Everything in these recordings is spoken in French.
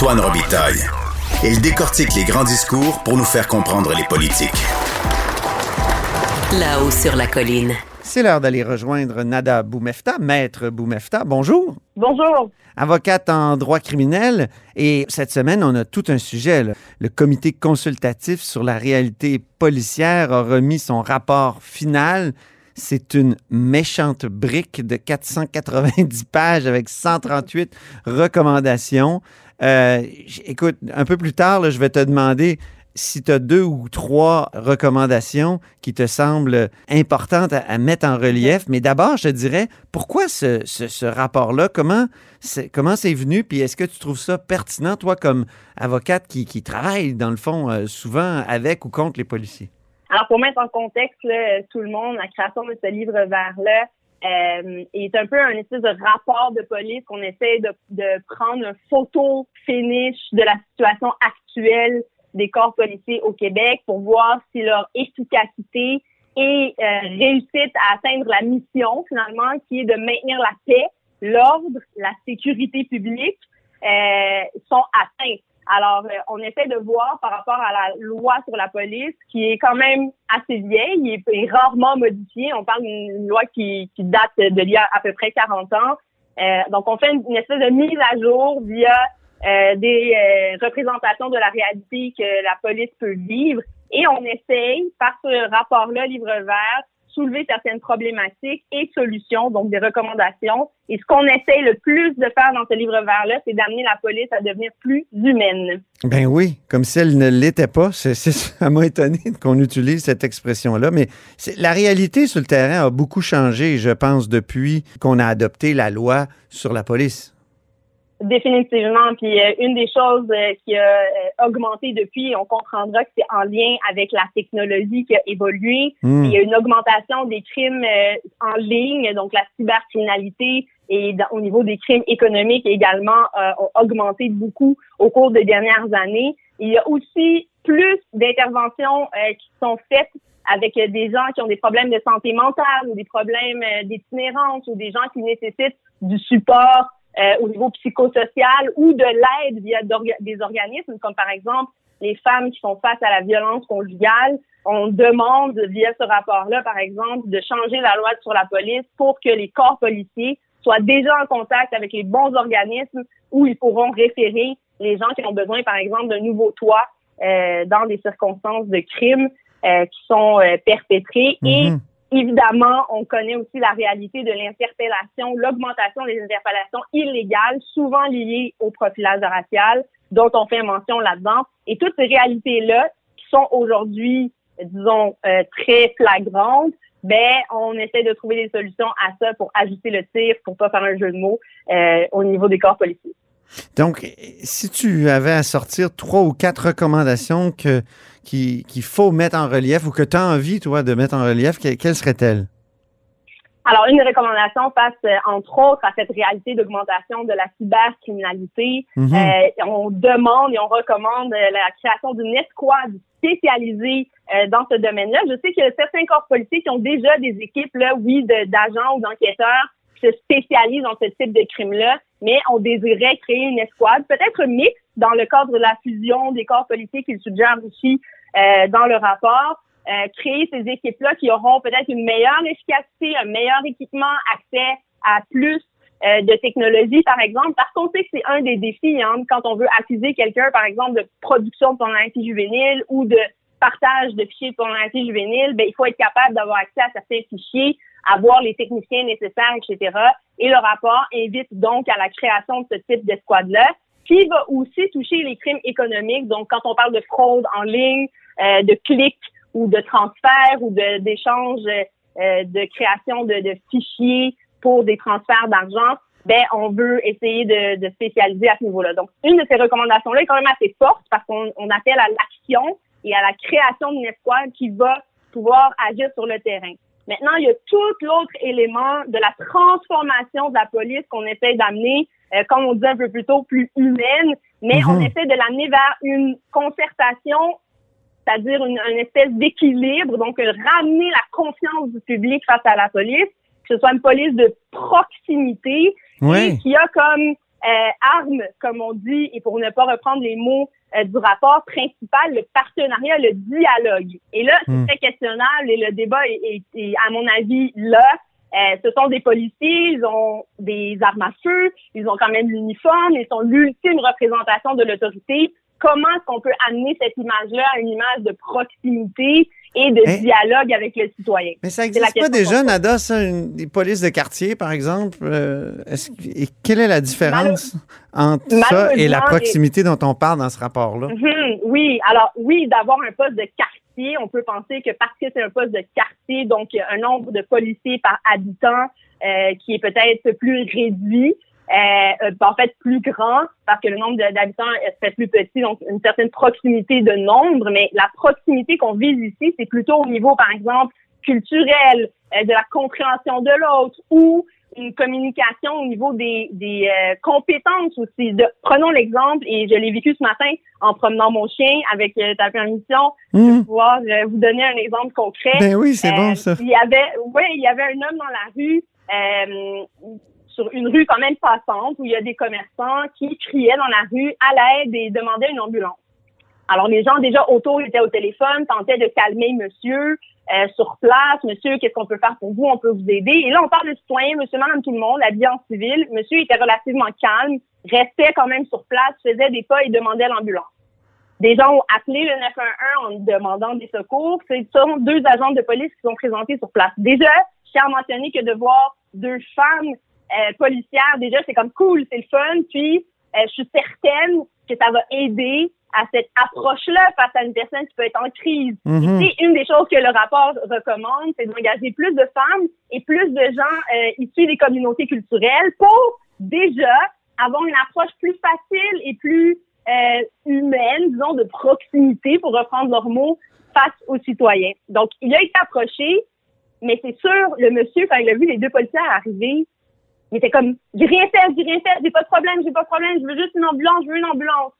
Antoine Robitaille. Il décortique les grands discours pour nous faire comprendre les politiques. Là-haut sur la colline. C'est l'heure d'aller rejoindre Nada Boumefta, maître Boumefta. Bonjour. Bonjour. Avocate en droit criminel. Et cette semaine, on a tout un sujet. là. Le comité consultatif sur la réalité policière a remis son rapport final. C'est une méchante brique de 490 pages avec 138 recommandations. Euh, écoute, un peu plus tard, je vais te demander si tu as deux ou trois recommandations qui te semblent importantes à, mettre en relief. Mais d'abord, je te dirais, pourquoi ce, rapport-là? Comment c'est comment c'est venu? Puis est-ce que tu trouves ça pertinent, toi, comme avocate qui, travaille, dans le fond, euh, souvent avec ou contre les policiers? Alors, pour mettre en contexte tout le monde, la création de ce livre vert-là euh, est un peu un espèce de rapport de police qu'on essaie de, de prendre un photo finish de la situation actuelle des corps policiers au Québec pour voir si leur efficacité et euh, réussite à atteindre la mission, finalement, qui est de maintenir la paix, l'ordre, la sécurité publique, euh, sont atteints. Alors, euh, on essaie de voir par rapport à la loi sur la police, qui est quand même assez vieille et, rarement modifiée. On parle d'une loi qui, qui date d'il y a à peu près 40 ans. Euh, donc, on fait une, une espèce de mise à jour via euh, des euh, représentations de la réalité que la police peut vivre. Et on essaye, par ce rapport-là, Livre vert, soulever certaines problématiques et solutions, donc des recommandations. Et ce qu'on essaye le plus de faire dans ce livre vert-là, c'est d'amener la police à devenir plus humaine. Ben oui, comme si elle ne l'était pas. C'est, ça m'a étonné qu'on utilise cette expression-là. Mais la réalité sur le terrain a beaucoup changé, je pense, depuis qu'on a adopté la loi sur la police. Définitivement. Puis euh, une des choses euh, qui a euh, augmenté depuis, on comprendra que c'est en lien avec la technologie qui a évolué. Hmm. Il y a une augmentation des crimes euh, en ligne, donc la cybercriminalité et dans- au niveau des crimes économiques également euh, ont augmenté beaucoup au cours des dernières années. Il y a aussi plus d'interventions euh, qui sont faites avec des gens qui ont des problèmes de santé mentale ou des problèmes d'itinérance ou des gens qui nécessitent du support euh, au niveau psychosocial ou de l'aide via des organismes comme par exemple les femmes qui font face à la violence conjugale. On demande via ce rapport-là, par exemple, de changer la loi sur la police pour que les corps policiers soient déjà en contact avec les bons organismes où ils pourront référer les gens qui ont besoin, par exemple, d'un nouveau toit euh, dans des circonstances de crimes euh, qui sont euh, perpétrés. Et Mhm. Évidemment, on connaît aussi la réalité de l'interpellation, l'augmentation des interpellations illégales, souvent liées au profilage racial, dont on fait mention là-dedans. Et toutes ces réalités-là, qui sont aujourd'hui, disons, euh, très flagrantes, ben, on essaie de trouver des solutions à ça pour ajuster le tir, pour pas faire un jeu de mots euh, au niveau des corps policiers. Donc, si tu avais à sortir trois ou quatre recommandations que, qui- qu'il faut mettre en relief ou que tu as envie, toi, de mettre en relief, que- quelles seraient-elles? Alors, une recommandation face, euh, entre autres, à cette réalité d'augmentation de la cybercriminalité. Mhm. Euh, on demande et on recommande euh, la création d'une escouade spécialisée euh, dans ce domaine-là. Je sais qu'il y a certains corps policiers qui ont déjà des équipes, là, oui, d'agents ou d'enquêteurs se spécialisent dans ce type de crime-là, mais on désirait créer une escouade, peut-être mixte dans le cadre de la fusion des corps policiers qu'ils suggèrent ici euh, dans le rapport. Euh, créer ces équipes-là qui auront peut-être une meilleure efficacité, un meilleur équipement, accès à plus euh, de technologie, par exemple, parce qu'on sait que c'est un des défis hein, quand on veut accuser quelqu'un, par exemple, de production de pornographie juvénile ou de partage de fichiers de pornographie juvénile, ben, il faut être capable d'avoir accès à certains fichiers, avoir les techniciens nécessaires, etc. Et le rapport invite donc à la création de ce type d'escouade-là, qui va aussi toucher les crimes économiques. Donc, quand on parle de fraude en ligne, euh, de clics ou de transfert ou de d'échange euh, de création de, de fichiers pour des transferts d'argent, ben on veut essayer de, de spécialiser à ce niveau-là. Donc, une de ces recommandations-là est quand même assez forte parce qu'on on appelle à l'action et à la création d'une escouade qui va pouvoir agir sur le terrain. Maintenant, il y a tout l'autre élément de la transformation de la police qu'on essaie d'amener, euh, comme on disait un peu plus tôt, plus humaine, mais Mhm. on essaie de l'amener vers une concertation, c'est-à-dire une, une espèce d'équilibre, donc euh, ramener la confiance du public face à la police, que ce soit une police de proximité Oui. et qui a comme arme, comme on dit, et pour ne pas reprendre les mots du rapport principal, le partenariat, le dialogue. Et là, c'est hmm. très questionnable et le débat est, à mon avis, là. ce sont des policiers, ils ont des armes à feu, ils ont quand même l'uniforme, ils sont l'ultime représentation de l'autorité. Comment est-ce qu'on peut amener cette image-là à une image de proximité? Et de dialogue avec le citoyen. Mais ça n'existe pas déjà, Nada, ça, une, des polices de quartier, par exemple. Euh, et quelle est la différence entre ça et la proximité dont on parle dans ce rapport-là? Mhm, oui, alors oui, d'avoir un poste de quartier, on peut penser que parce que c'est un poste de quartier, donc un nombre de policiers par habitant euh, qui est peut-être plus réduit, euh, euh, en fait plus grand parce que le nombre d'habitants est plus petit, donc une certaine proximité de nombre, mais la proximité qu'on vise ici, c'est plutôt au niveau, par exemple, culturel, euh, de la compréhension de l'autre ou une communication au niveau des, des euh, compétences aussi. De, prenons l'exemple, et je l'ai vécu ce matin en promenant mon chien avec ta permission, mmh. de pouvoir vous donner un exemple concret. Ben oui, c'est bon ça. Il y avait, oui, il y avait un homme dans la rue sur une rue quand même passante où il y a des commerçants qui criaient dans la rue à l'aide et demandaient une ambulance. Alors les gens déjà autour étaient au téléphone, tentaient de calmer monsieur euh, sur place, monsieur, qu'est-ce qu'on peut faire pour vous, on peut vous aider. Et là on parle de citoyen, monsieur, madame, tout le monde, habillé en civil. Monsieur était relativement calme, restait quand même sur place, faisait des pas et demandait l'ambulance. Des gens ont appelé le 911 en demandant des secours. Ce sont deux agents de police qui sont présentés sur place. Déjà, je tiens à mentionner que de voir deux femmes euh, policière, déjà, c'est comme cool, c'est le fun. Puis, euh, je suis certaine que ça va aider à cette approche-là face à une personne qui peut être en crise. Mm une des choses que le rapport recommande, c'est d'engager plus de femmes et plus de gens euh, issus des communautés culturelles pour déjà avoir une approche plus facile et plus euh, humaine, disons, de proximité, pour reprendre leurs mots, face aux citoyens. Donc, il a été approché, mais c'est sûr, le monsieur, quand il a vu les deux policiers arriver, il était comme, j'ai rien fait, j'ai rien fait, j'ai pas de problème, j'ai pas de problème, je veux juste une ambulance, je veux une ambulance.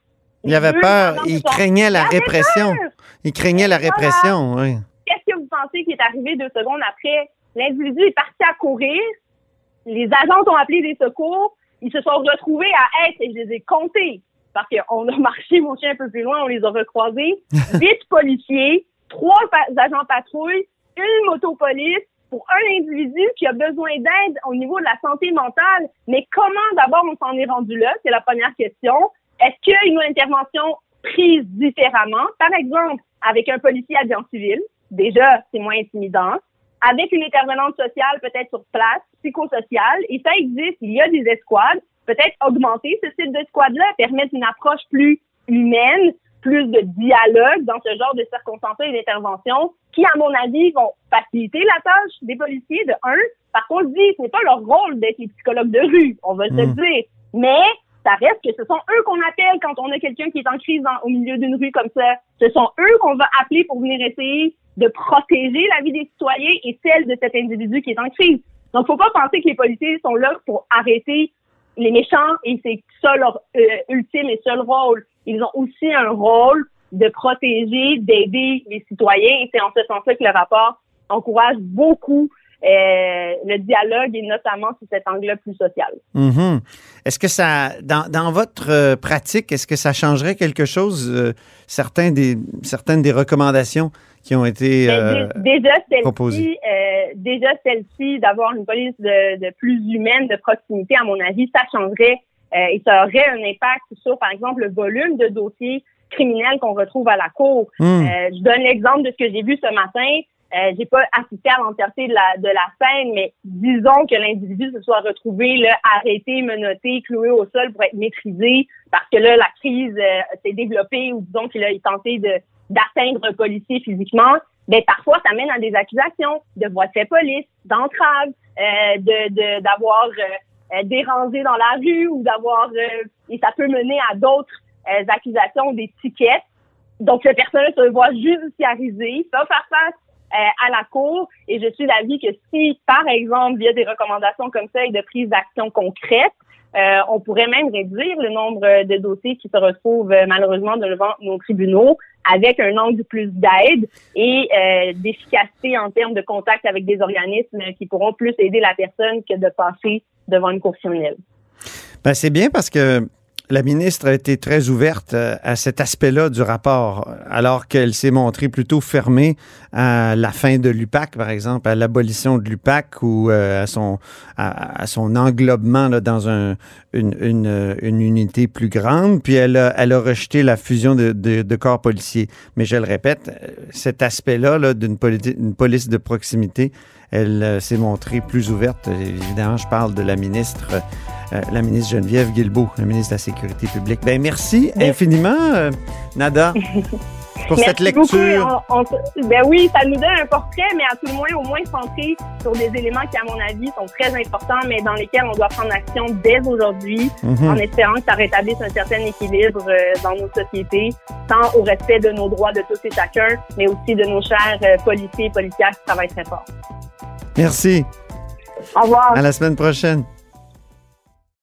Il, avait peur, il craignait la répression. Il craignait la répression, oui. Qu'est-ce que vous pensez qui est arrivé deux secondes après? L'individu est parti à courir, les agents ont appelé des secours, ils se sont retrouvés à être, et je les ai comptés, parce qu'on a marché, mon chien, un peu plus loin, on les a recroisés, huit policiers, trois agents patrouilles, une motopolice, pour un individu qui a besoin d'aide au niveau de la santé mentale, mais comment d'abord on s'en est rendu là? C'est la première question. Est-ce qu'il y a une intervention prise différemment? Par exemple, avec un policier agent civil, déjà, c'est moins intimidant. Avec une intervenante sociale, peut-être sur place, psychosociale, et ça existe, il y a des escouades. Peut-être augmenter ce type d'escouade-là, permettre une approche plus humaine, plus de dialogue dans ce genre de circonstances et d'intervention qui, à mon avis, vont faciliter la tâche des policiers, de un. Par contre, dit, ce n'est pas leur rôle d'être les psychologues de rue, on va se le mm. dire. Mais ça reste que ce sont eux qu'on appelle quand on a quelqu'un qui est en crise au milieu d'une rue comme ça. Ce sont eux qu'on va appeler pour venir essayer de protéger la vie des citoyens et celle de cet individu qui est en crise. Donc, faut pas penser que les policiers sont là pour arrêter les méchants et c'est ça leur euh, ultime et seul rôle. Ils ont aussi un rôle de protéger, d'aider les citoyens. Et c'est en ce sens-là que le rapport encourage beaucoup euh, le dialogue et notamment sur cet angle plus social. Mm-hmm. Est-ce que ça, dans, dans votre euh, pratique, est-ce que ça changerait quelque chose, euh, certains des, certaines des recommandations qui ont été ben, déjà proposées? déjà celle-ci, d'avoir une police de, de, plus humaine, de proximité, à mon avis, ça changerait et ça aurait un impact sur, par exemple, le volume de dossiers criminels qu'on retrouve à la cour. Hmm. Euh, je donne l'exemple de ce que j'ai vu ce matin. Euh, j'ai pas assisté à l'entièreté de la, de la scène, mais disons que l'individu se soit retrouvé là, arrêté, menotté, cloué au sol pour être maîtrisé parce que là, la crise euh, s'est développée ou disons qu'il a tenté de d'atteindre un policier physiquement. Ben, parfois, ça mène à des accusations de voie de fait police, d'entrave, euh, de d'avoir dérangé dans la rue ou d'avoir et ça peut mener à d'autres euh, accusations des tickets. Donc, cette personne se voit judiciarisée, va faire face euh, à la cour et je suis d'avis que si, par exemple, via des recommandations comme ça et de prise d'action concrète, euh, on pourrait même réduire le nombre de dossiers qui se retrouvent malheureusement devant nos tribunaux avec un angle plus d'aide et d'efficacité en termes de contact avec des organismes qui pourront plus aider la personne que de passer devant une cour criminelle. Ben, c'est bien parce que la ministre a été très ouverte euh, à cet aspect-là du rapport, alors qu'elle s'est montrée plutôt fermée à la fin de l'UPAC, par exemple, à l'abolition de l'UPAC ou euh, à, son, à, son englobement dans un, une, une, une, unité plus grande. Puis elle a, elle a rejeté la fusion de, de, corps policiers. Mais je le répète, cet aspect-là -là, d'une police de proximité, elle euh, s'est montrée plus ouverte. Évidemment, je parle de la ministre, euh, la ministre Geneviève Guilbeault, la ministre de la Sécurité publique. Ben merci infiniment, euh, Nada. pour cette lecture. ben oui, ça nous donne un portrait, mais à tout le moins, au moins centré sur des éléments qui, à mon avis, sont très importants, mais dans lesquels on doit prendre action dès aujourd'hui, mhm. en espérant que ça rétablisse un certain équilibre dans nos sociétés, tant au respect de nos droits de tous et chacun, mais aussi de nos chers policiers et policières qui travaillent très fort. Merci. Au revoir. À la semaine prochaine.